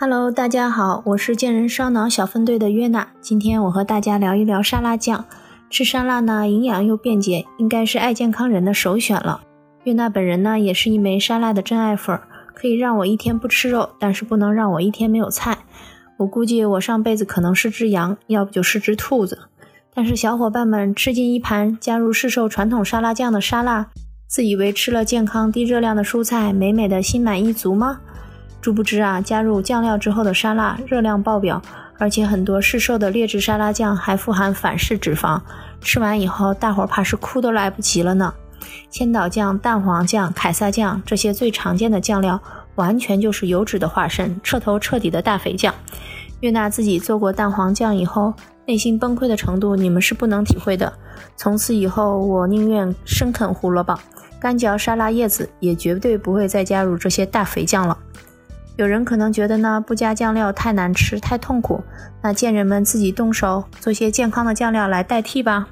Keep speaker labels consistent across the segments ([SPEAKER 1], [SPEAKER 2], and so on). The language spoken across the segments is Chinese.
[SPEAKER 1] Hello，大家好，我是健人烧脑小分队的约娜。今天我和大家聊一聊沙拉酱。吃沙拉呢，营养又便捷，应该是爱健康人的首选了。约娜本人呢，也是一枚沙拉的真爱粉，可以让我一天不吃肉，但是不能让我一天没有菜。我估计我上辈子可能是只羊，要不就是只兔子。但是小伙伴们吃进一盘加入市售传统沙拉酱的沙拉，自以为吃了健康低热量的蔬菜，美美的心满意足吗？殊不知啊，加入酱料之后的沙拉热量爆表，而且很多市售的劣质沙拉酱还富含反式脂肪，吃完以后大伙怕是哭都来不及了呢。千岛酱、蛋黄酱、凯撒酱这些最常见的酱料，完全就是油脂的化身，彻头彻底的大肥酱。月娜自己做过蛋黄酱以后，内心崩溃的程度你们是不能体会的。从此以后，我宁愿生啃胡萝卜，干嚼沙拉叶子，也绝对不会再加入这些大肥酱了。有人可能觉得呢，不加酱料太难吃、太痛苦，那贱人们自己动手做些健康的酱料来代替吧。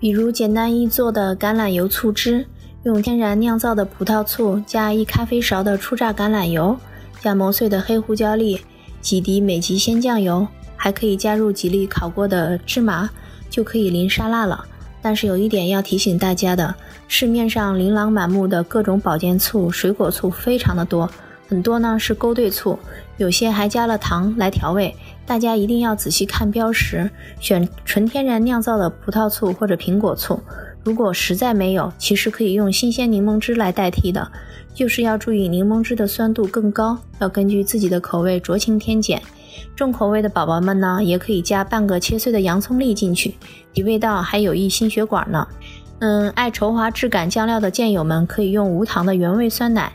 [SPEAKER 1] 比如简单易做的橄榄油醋汁，用天然酿造的葡萄醋加一咖啡勺的初榨橄榄油，加磨碎的黑胡椒粒，几滴美极鲜酱油，还可以加入几粒烤过的芝麻，就可以淋沙拉了。但是有一点要提醒大家的，市面上琳琅满目的各种保健醋、水果醋非常的多。很多呢是勾兑醋，有些还加了糖来调味，大家一定要仔细看标识，选纯天然酿造的葡萄醋或者苹果醋。如果实在没有，其实可以用新鲜柠檬汁来代替的，就是要注意柠檬汁的酸度更高，要根据自己的口味酌情添减。重口味的宝宝们呢，也可以加半个切碎的洋葱粒进去，提味道还有益心血管呢。嗯，爱稠滑质感酱料的健友们可以用无糖的原味酸奶。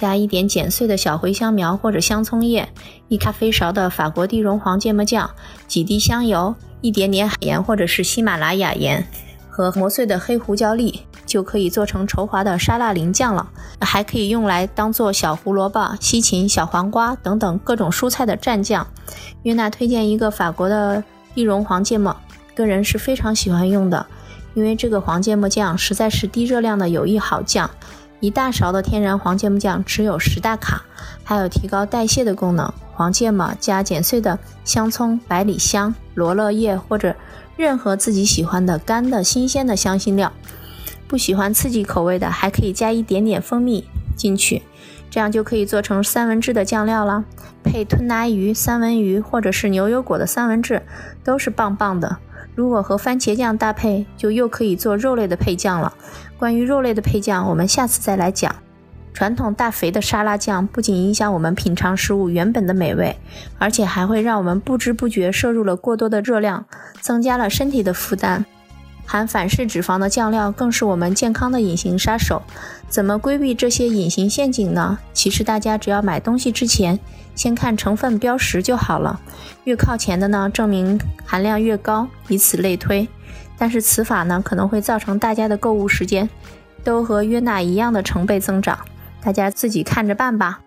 [SPEAKER 1] 加一点剪碎的小茴香苗或者香葱叶，一咖啡勺的法国地绒黄芥末酱，几滴香油，一点点海盐或者是喜马拉雅盐和磨碎的黑胡椒粒，就可以做成稠滑的沙拉淋酱了。还可以用来当做小胡萝卜、西芹、小黄瓜等等各种蔬菜的蘸酱。约娜推荐一个法国的地绒黄芥末，个人是非常喜欢用的，因为这个黄芥末酱实在是低热量的有益好酱。一大勺的天然黄芥末酱只有十大卡，还有提高代谢的功能。黄芥末加剪碎的香葱、百里香、罗勒叶或者任何自己喜欢的干的新鲜的香辛料。不喜欢刺激口味的，还可以加一点点蜂蜜进去，这样就可以做成三文治的酱料了。配吞拿鱼、三文鱼或者是牛油果的三文治都是棒棒的。如果和番茄酱搭配，就又可以做肉类的配酱了。关于肉类的配酱，我们下次再来讲。传统大肥的沙拉酱不仅影响我们品尝食物原本的美味，而且还会让我们不知不觉摄入了过多的热量，增加了身体的负担。含反式脂肪的酱料更是我们健康的隐形杀手。怎么规避这些隐形陷阱呢？其实大家只要买东西之前，先看成分标识就好了。越靠前的呢，证明含量越高，以此类推。但是此法呢，可能会造成大家的购物时间都和约娜一样的成倍增长，大家自己看着办吧。